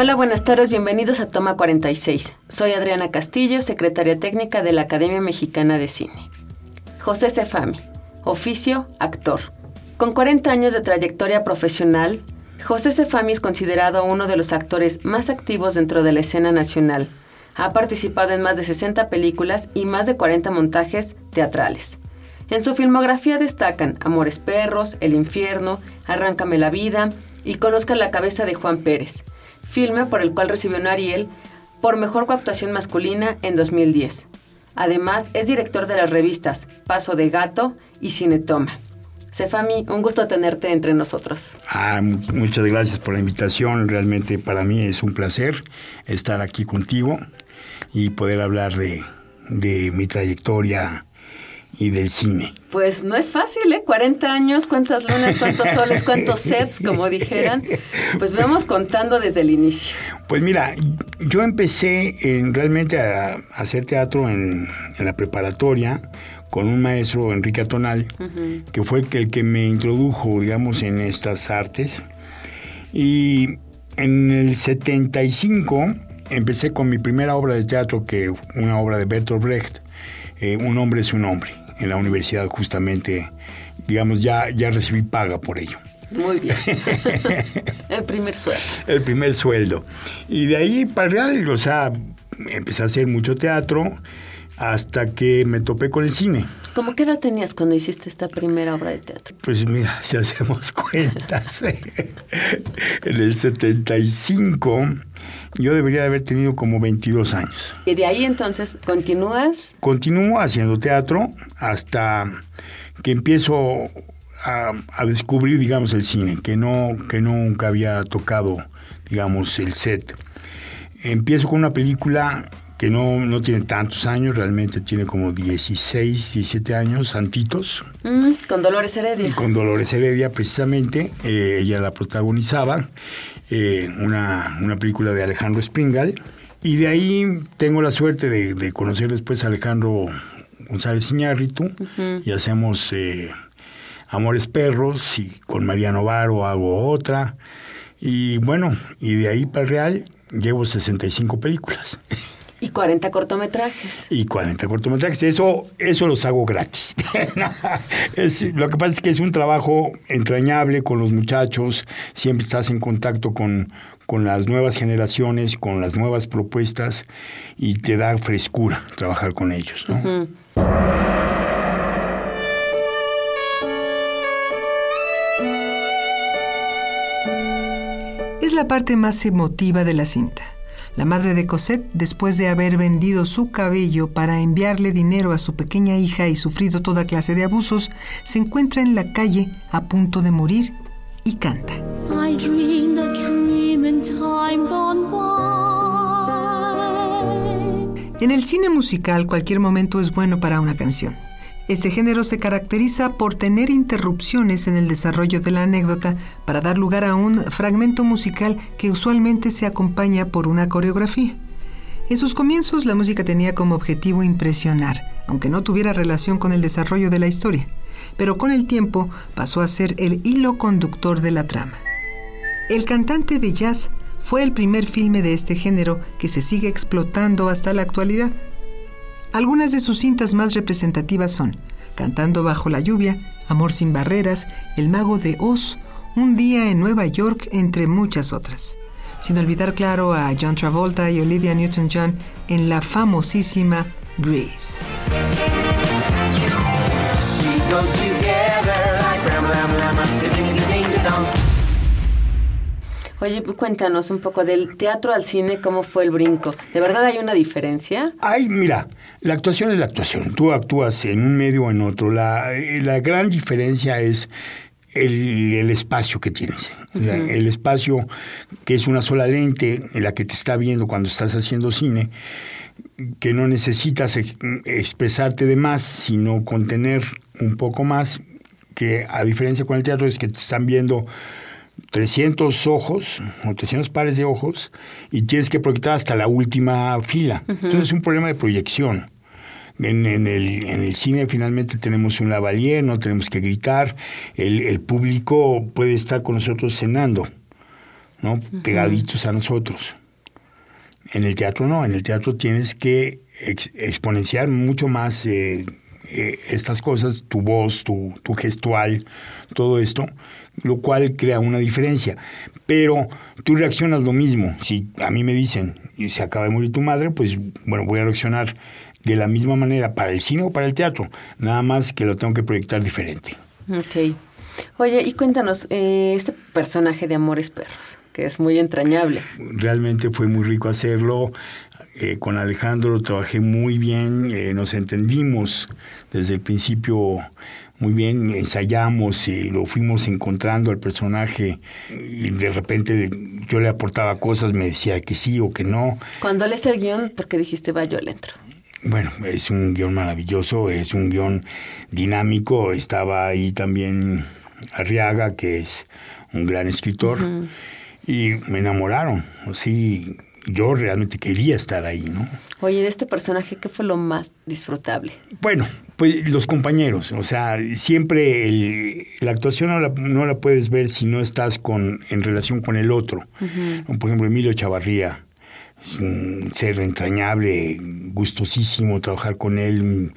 Hola, buenas tardes, bienvenidos a Toma 46. Soy Adriana Castillo, secretaria técnica de la Academia Mexicana de Cine. José Cefami, oficio, actor. Con 40 años de trayectoria profesional, José Cefami es considerado uno de los actores más activos dentro de la escena nacional. Ha participado en más de 60 películas y más de 40 montajes teatrales. En su filmografía destacan Amores Perros, El Infierno, Arráncame la Vida y Conozca la Cabeza de Juan Pérez, filme por el cual recibió un Ariel por mejor coactuación masculina en 2010. Además, es director de las revistas Paso de Gato y Cinetoma. Cefami, un gusto tenerte entre nosotros. Ah, muchas gracias por la invitación. Realmente para mí es un placer estar aquí contigo y poder hablar de, de mi trayectoria y del cine. Pues no es fácil, ¿eh? 40 años, cuántas lunas, cuántos soles, cuántos sets, como dijeran. Pues vamos contando desde el inicio. Pues mira, yo empecé en, realmente a, hacer teatro en, la preparatoria con un maestro, Enrique Atonal, que fue el que me introdujo, digamos, en estas artes. Y en el 75 empecé con mi primera obra de teatro, que una obra de Bertolt Brecht, eh, Un hombre es un hombre. En la universidad justamente, digamos, ya, ya recibí paga por ello. Muy bien. el primer sueldo. El primer sueldo. Y de ahí para el real, o sea, empecé a hacer mucho teatro hasta que me topé con el cine. ¿Cómo qué edad tenías cuando hiciste esta primera obra de teatro? Pues mira, si hacemos cuentas, en el 75 yo debería de haber tenido como 22 años. ¿Y de ahí entonces continúas? Continúo haciendo teatro hasta que empiezo a, descubrir, digamos, el cine, que, no, que nunca había tocado, digamos, el set. Empiezo con una película que no, no tiene tantos años, realmente tiene como 16, 17 años, Santitos. Mm, con Dolores Heredia. Con Dolores Heredia, precisamente. Eh, ella la protagonizaba. Eh, una, una, película de Alejandro Springal. Y de ahí tengo la suerte de, conocer después a Alejandro González Iñárritu y hacemos eh, Amores Perros y con María Novaro hago otra. Y bueno, y de ahí para el Real llevo 65 películas. Y 40 cortometrajes. Y 40 cortometrajes. Eso, eso los hago gratis. lo que pasa es que es un trabajo entrañable con los muchachos. Siempre estás en contacto con, con las nuevas generaciones, con las nuevas propuestas y te da frescura trabajar con ellos. Es la parte más emotiva de la cinta la madre de Cosette, después de haber vendido su cabello para enviarle dinero a su pequeña hija y sufrido toda clase de abusos, se encuentra en la calle a punto de morir y canta. En el cine musical cualquier momento es bueno para una canción. Este género se caracteriza por tener interrupciones en el desarrollo de la anécdota para dar lugar a un fragmento musical que usualmente se acompaña por una coreografía. En sus comienzos la música tenía como objetivo impresionar, aunque no tuviera relación con el desarrollo de la historia, pero con el tiempo pasó a ser el hilo conductor de la trama. El cantante de jazz fue el primer filme de este género que se sigue explotando hasta la actualidad. Algunas de sus cintas más representativas son Cantando bajo la lluvia, Amor sin barreras, El mago de Oz, Un día en Nueva York, entre muchas otras. Sin olvidar, claro, a John Travolta y Olivia Newton-John en la famosísima Grease. Oye, pues cuéntanos un poco del teatro al cine, ¿cómo fue el brinco? ¿De verdad hay una diferencia? Ay, mira, la actuación es la actuación. Tú actúas en un medio o en otro. La, eh, la gran diferencia es el, el espacio que tienes. El espacio que es una sola lente en la que te está viendo cuando estás haciendo cine, que no necesitas ex- expresarte de más, sino contener un poco más, que a diferencia con el teatro es que te están viendo 300 ojos o 300 pares de ojos y tienes que proyectar hasta la última fila. Entonces es un problema de proyección. En, en el, en el cine finalmente tenemos un lavalier, no tenemos que gritar, el, el público puede estar con nosotros cenando, ¿no? pegaditos a nosotros. En el teatro no, en el teatro tienes que ex- exponenciar mucho más eh, eh, estas cosas, tu voz, tu, tu gestual, todo esto, lo cual crea una diferencia. Pero tú reaccionas lo mismo. Si a mí me dicen, "Y se acaba de morir tu madre, pues bueno, voy a reaccionar de la misma manera para el cine o para el teatro, nada más que lo tengo que proyectar diferente. Ok. Oye, y cuéntanos, eh, este personaje de Amores Perros, que es muy entrañable. realmente fue muy rico hacerlo. Eh, con Alejandro trabajé muy bien, eh, nos entendimos desde el principio muy bien, ensayamos y lo fuimos encontrando al personaje y de repente yo le aportaba cosas, me decía que sí o que no. Cuando lees el guion, ¿por qué dijiste, va, yo le entro? Bueno, es un guion maravilloso, es un guion dinámico. Estaba ahí también Arriaga, que es un gran escritor, y me enamoraron. Sí, yo realmente quería estar ahí, ¿no? Oye, de este personaje, ¿qué fue lo más disfrutable? Bueno, pues los compañeros, o sea, siempre el- la actuación no la, no la puedes ver si no estás con, en relación con el otro. Por ejemplo, Emilio Chavarría, es un ser entrañable, gustosísimo trabajar con él, un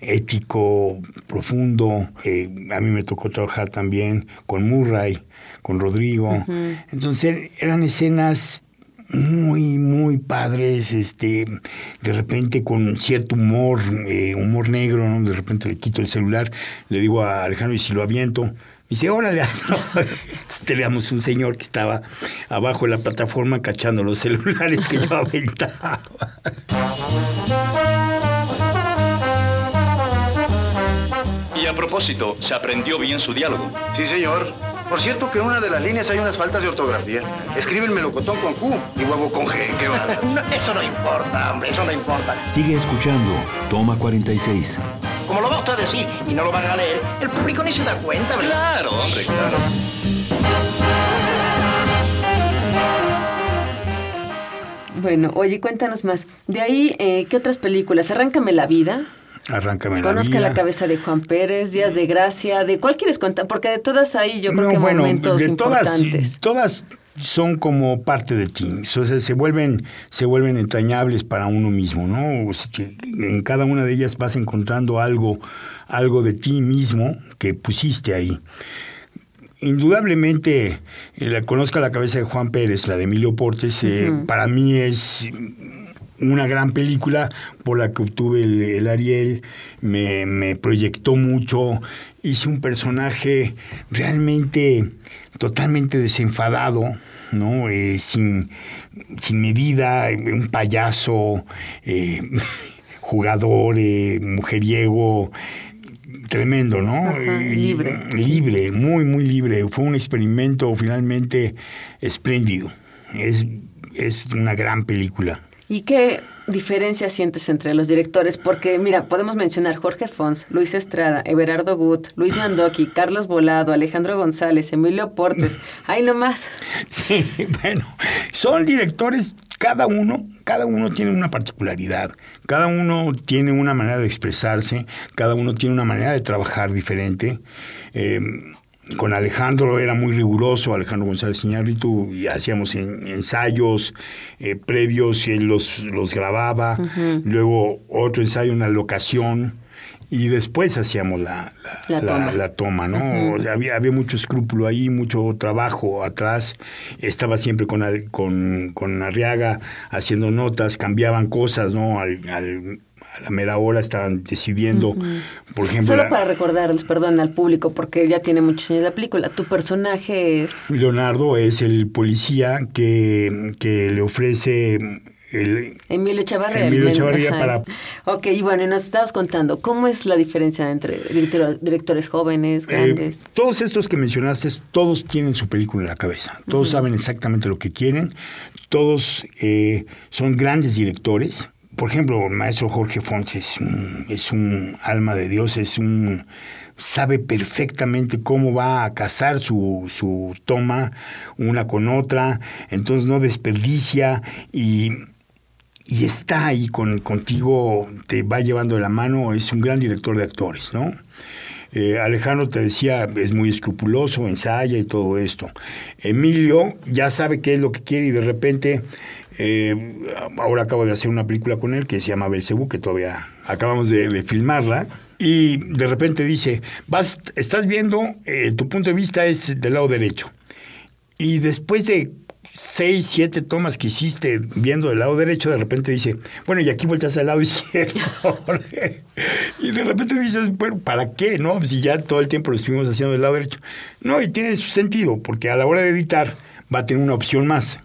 ético, profundo. Eh, a mí me tocó trabajar también con Murray, con Rodrigo. Entonces eran escenas muy, muy padres, este, de repente con cierto humor, eh, humor negro, ¿no? De repente le quito el celular, le digo a Alejandro, y si lo aviento, dice, órale, hazlo. Entonces teníamos un señor que estaba abajo de la plataforma cachando los celulares que yo aventaba. Y a propósito, ¿se aprendió bien su diálogo? Sí, señor. Por cierto que en una de las líneas hay unas faltas de ortografía. Escribe el melocotón con Q y huevo con G. Qué. No, eso no importa, hombre, eso no importa. Sigue escuchando. Toma 46. Como lo va usted a decir y no lo van a leer, el público ni se da cuenta, ¿verdad? Claro, hombre, claro. Bueno, oye, cuéntanos más. De ahí, eh, ¿qué otras películas? Arráncame la vida. Arráncame la Conozca la cabeza de Juan Pérez, Días de Gracia. ¿De cuál quieres contar? Porque de todas ahí yo creo que bueno, momentos de todas, importantes. todas son como parte de ti. O sea, se vuelven, se vuelven entrañables para uno mismo, ¿no? O sea, que en cada una de ellas vas encontrando algo, algo de ti mismo que pusiste ahí. Indudablemente, eh, la conozca la cabeza de Juan Pérez, la de Emilio Portes, eh, para mí es una gran película por la que obtuve el, el Ariel, me, me proyectó mucho, hice un personaje realmente totalmente desenfadado, ¿no? Eh, sin, sin medida, eh, un payaso, eh, jugador, eh, mujeriego, tremendo, ¿no? Ajá, libre. Libre, muy, muy libre. Fue un experimento finalmente espléndido. Es, es una gran película. ¿Y qué diferencia sientes entre los directores? Porque, mira, podemos mencionar Jorge Fons, Luis Estrada, Everardo Gut, Luis Mandoki, Carlos Volado, Alejandro González, Emilio Portes. Ahí nomás. Sí, bueno, son directores, cada uno, cada uno tiene una particularidad, cada uno tiene una manera de expresarse, cada uno tiene una manera de trabajar diferente. Eh, con Alejandro era muy riguroso, Alejandro González Iñárritu, y hacíamos en- ensayos eh, previos, y él los, los grababa, luego otro ensayo, una locación, y después hacíamos la, La toma. la toma, ¿no? O sea, había, había mucho escrúpulo ahí, mucho trabajo atrás. Estaba siempre con, Al- con, con Arriaga haciendo notas, cambiaban cosas, ¿no? Al, al a la mera hora estaban decidiendo, por ejemplo... Solo para recordarles, perdón, al público, porque ya tiene muchos años la película, tu personaje es... Leonardo es el policía que, que le ofrece el, Emilio Chavarría. Emilio el Chavarría para... Ok, y bueno, nos estabas contando, ¿cómo es la diferencia entre director- directores jóvenes, Eh, grandes? todos estos que mencionaste, todos tienen su película en la cabeza. Todos saben exactamente lo que quieren. Todos eh, son grandes directores. Por ejemplo, el maestro Jorge Fons es un, alma de Dios, es un sabe perfectamente cómo va a casar su, su toma una con otra, entonces no desperdicia y, y está ahí con, contigo, te va llevando de la mano, es un gran director de actores, ¿no? Eh, Alejandro te decía, es muy escrupuloso, ensaya y todo esto. Emilio ya sabe qué es lo que quiere y de repente, eh, ahora acabo de hacer una película con él que se llama Belcebú, que todavía acabamos de, filmarla. Y de repente dice, vas, estás viendo, eh, tu punto de vista es del lado derecho. Y después de seis, siete tomas que hiciste viendo del lado derecho, de repente dice, bueno, y aquí vueltas al lado izquierdo. y de repente dices, bueno, ¿para qué? No, si ya todo el tiempo lo estuvimos haciendo del lado derecho. No, y tiene su sentido, porque a la hora de editar va a tener una opción más.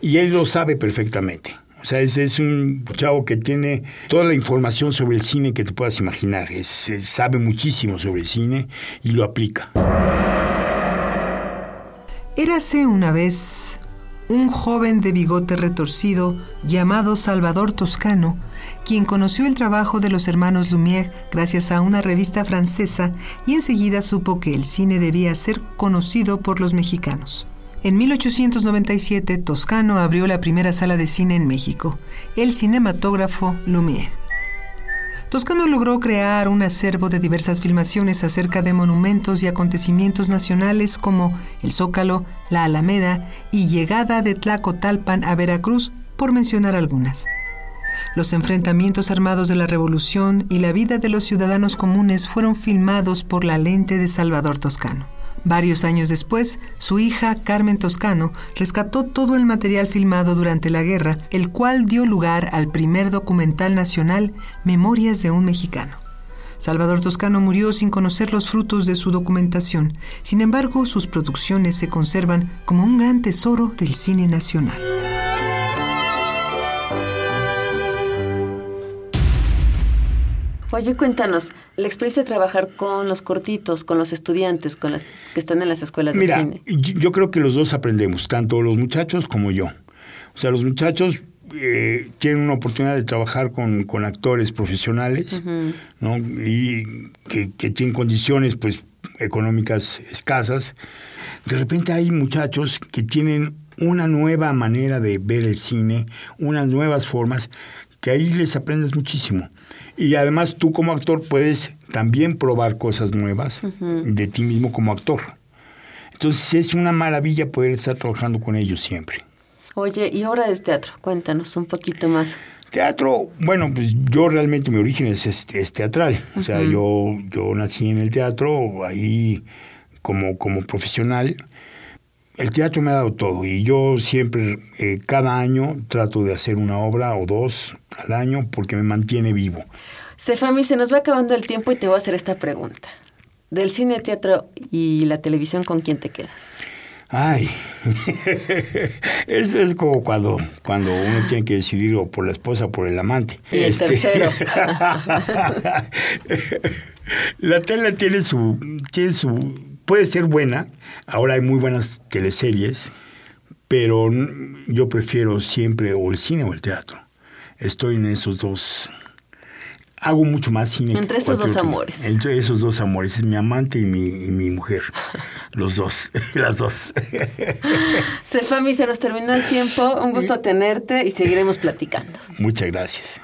Y él lo sabe perfectamente. O sea, ese es un chavo que tiene toda la información sobre el cine que te puedas imaginar. Es, eh, sabe muchísimo sobre el cine y lo aplica. Érase una vez un joven de bigote retorcido llamado Salvador Toscano, quien conoció el trabajo de los hermanos Lumière gracias a una revista francesa y enseguida supo que el cine debía ser conocido por los mexicanos. En 1897, Toscano abrió la primera sala de cine en México, el cinematógrafo Lumière. Toscano logró crear un acervo de diversas filmaciones acerca de monumentos y acontecimientos nacionales como el Zócalo, la Alameda y llegada de Tlacotalpan a Veracruz, por mencionar algunas. Los enfrentamientos armados de la Revolución y la vida de los ciudadanos comunes fueron filmados por la lente de Salvador Toscano. Varios años después, su hija Carmen Toscano rescató todo el material filmado durante la guerra, el cual dio lugar al primer documental nacional Memorias de un mexicano. Salvador Toscano murió sin conocer los frutos de su documentación, sin embargo sus producciones se conservan como un gran tesoro del cine nacional. Oye, cuéntanos, la experiencia de trabajar con los cortitos, con los estudiantes, con los que están en las escuelas de cine. yo yo creo que los dos aprendemos, tanto los muchachos como yo. O sea, los muchachos eh, tienen una oportunidad de trabajar con, con actores profesionales, ¿no? Y que, que tienen condiciones, pues, económicas escasas. De repente hay muchachos que tienen una nueva manera de ver el cine, unas nuevas formas, que ahí les aprendes muchísimo. Y además tú como actor puedes también probar cosas nuevas de ti mismo como actor. Entonces es una maravilla poder estar trabajando con ellos siempre. Oye, y ahora es teatro, cuéntanos un poquito más. Teatro, bueno, pues yo realmente mi origen es, es- es teatral. O sea, yo, yo nací en el teatro, ahí como, como profesional. El teatro me ha dado todo y yo siempre, eh, cada año, trato de hacer una obra o dos al año porque me mantiene vivo. Cefami, se nos va acabando el tiempo y te voy a hacer esta pregunta. Del cine, teatro y la televisión, ¿con quién te quedas? Ay, eso es como cuando, cuando uno tiene que decidir o por la esposa o por el amante. Y el tercero. la tele tiene su, tiene su, puede ser buena. Ahora hay muy buenas teleseries, pero yo prefiero siempre o el cine o el teatro. Estoy en esos dos. Hago mucho más cine. Entre esos dos amores. Entre esos dos amores. Es mi amante y mi, y mi mujer. Los dos. Las dos. Cefami, se nos terminó el tiempo. Un gusto tenerte y seguiremos platicando. Muchas gracias.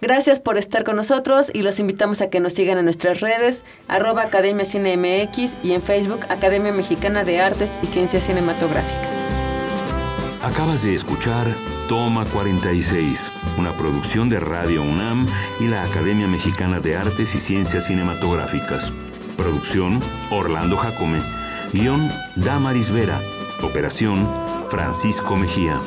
Gracias por estar con nosotros y los invitamos a que nos sigan en nuestras redes, arroba Academia Cine MX y en Facebook Academia Mexicana de Artes y Ciencias Cinematográficas. Acabas de escuchar Toma 46, una producción de Radio UNAM y la Academia Mexicana de Artes y Ciencias Cinematográficas. Producción Orlando Jacome. Guión Damaris Vera. Operación Francisco Mejía.